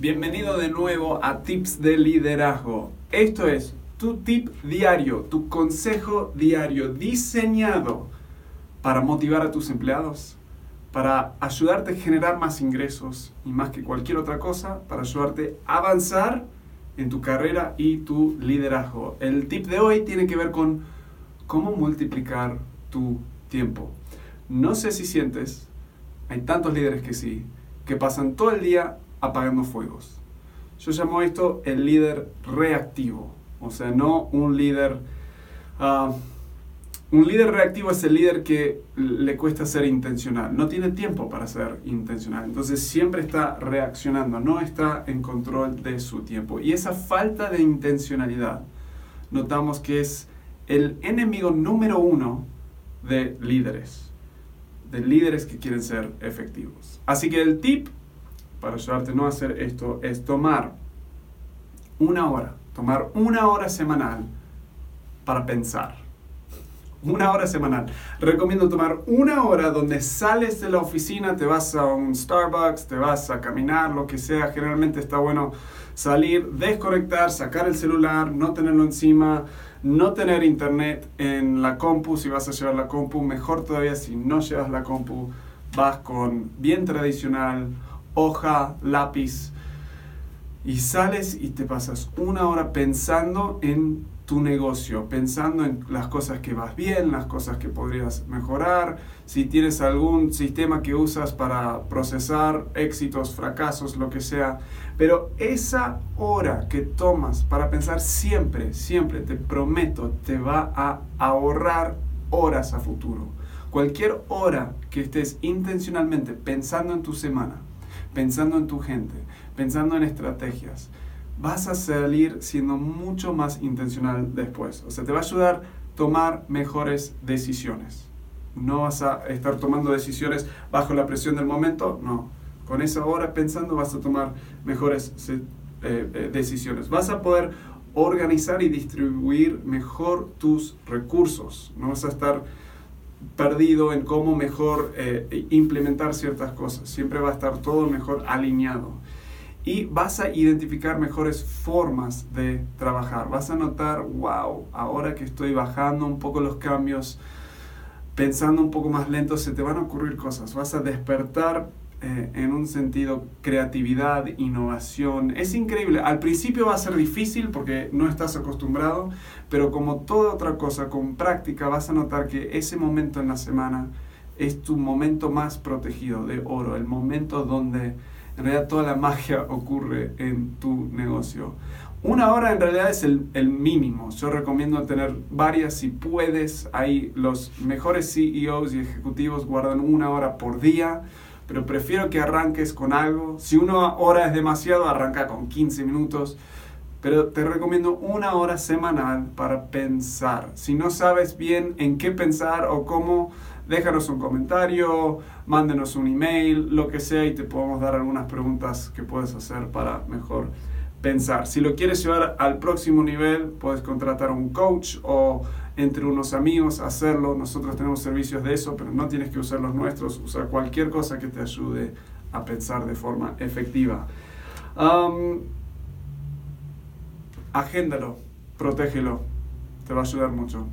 Bienvenido de nuevo a Tips de Liderazgo. Esto es tu tip diario, tu consejo diario diseñado para motivar a tus empleados, para ayudarte a generar más ingresos y más que cualquier otra cosa, para ayudarte a avanzar en tu carrera y tu liderazgo. El tip de hoy tiene que ver con cómo multiplicar tu tiempo. No sé si sientes, hay tantos líderes que sí, que pasan todo el día apagando fuegos. Yo llamo esto el líder reactivo. O sea, no un líder... Ah, un líder reactivo es el líder que le cuesta ser intencional, no tiene tiempo para ser intencional, entonces siempre está reaccionando, no está en control de su tiempo. Y esa falta de intencionalidad notamos que es el enemigo número uno de líderes, de líderes que quieren ser efectivos. Así que el tip para ayudarte no a hacer esto es tomar una hora tomar una hora semanal para pensar. Una hora semanal. Recomiendo tomar una hora donde sales de la oficina, te vas a un Starbucks, te vas a caminar, lo que sea. Generalmente está bueno salir, desconectar, sacar el celular, no tenerlo encima, no tener internet en la compu. Si vas a llevar la compu, mejor todavía si no llevas la compu, vas con bien tradicional, hoja, lápiz y sales y te pasas una hora pensando en tu negocio, pensando en las cosas que vas bien, las cosas que podrías mejorar, si tienes algún sistema que usas para procesar éxitos, fracasos, lo que sea. Pero esa hora que tomas para pensar siempre, siempre, te prometo, te va a ahorrar horas a futuro. Cualquier hora que estés intencionalmente pensando en tu semana, pensando en tu gente, pensando en estrategias, vas a salir siendo mucho más intencional después. O sea, te va a ayudar a tomar mejores decisiones. No vas a estar tomando decisiones bajo la presión del momento, no. Con esa hora pensando vas a tomar mejores eh, eh, decisiones. Vas a poder organizar y distribuir mejor tus recursos. No vas a estar perdido en cómo mejor eh, implementar ciertas cosas. Siempre va a estar todo mejor alineado y vas a identificar mejores formas de trabajar. Vas a notar, wow, ahora que estoy bajando un poco los cambios, pensando un poco más lento, se te van a ocurrir cosas. Vas a despertar eh, en un sentido creatividad, innovación. Es increíble. Al principio va a ser difícil porque no estás acostumbrado, pero como toda otra cosa, con práctica vas a notar que ese momento en la semana es tu momento más protegido de oro, el momento donde en realidad toda la magia ocurre en tu negocio. Una hora en realidad es el, el, mínimo. Yo recomiendo tener varias si puedes. Ahí los mejores CEOs y ejecutivos guardan una hora por día, pero prefiero que arranques con algo. Si una hora es demasiado, arranca con 15 minutos. Pero te recomiendo una hora semanal para pensar. Si no sabes bien en qué pensar o cómo déjanos un comentario, mándenos un email, lo que sea, y te podemos dar algunas preguntas que puedes hacer para mejor pensar. Si lo quieres llevar al próximo nivel, puedes contratar a un coach o entre unos amigos hacerlo. Nosotros tenemos servicios de eso, pero no tienes que usar los nuestros. Usa cualquier cosa que te ayude a pensar de forma efectiva. agéndalo, protégelo, te va a ayudar mucho.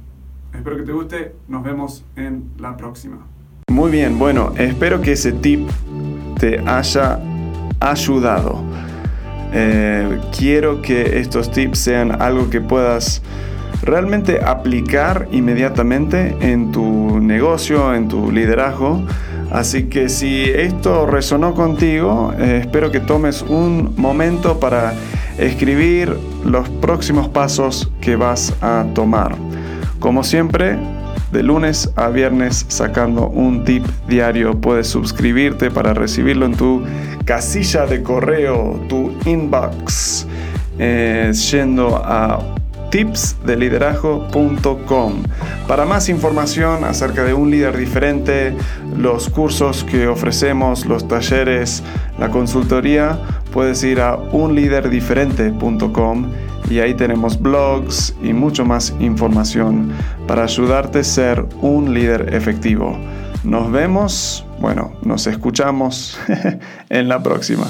Espero que te guste, nos vemos en la próxima. Muy bien, bueno, espero que ese tip te haya ayudado. Eh, quiero que estos tips sean algo que puedas realmente aplicar inmediatamente en tu negocio, en tu liderazgo. Así que si esto resonó contigo, eh, espero que tomes un momento para escribir los próximos pasos que vas a tomar. Como siempre, de lunes a viernes sacando un tip diario. Puedes suscribirte para recibirlo en tu casilla de correo, tu inbox, eh, yendo a tipsdeliderazgo.com. Para más información acerca de un líder diferente, los cursos que ofrecemos, los talleres, la consultoría, puedes ir a unliderdiferente.com y ahí tenemos blogs y mucho más información para ayudarte a ser un líder efectivo. Nos vemos, bueno, nos escuchamos en la próxima.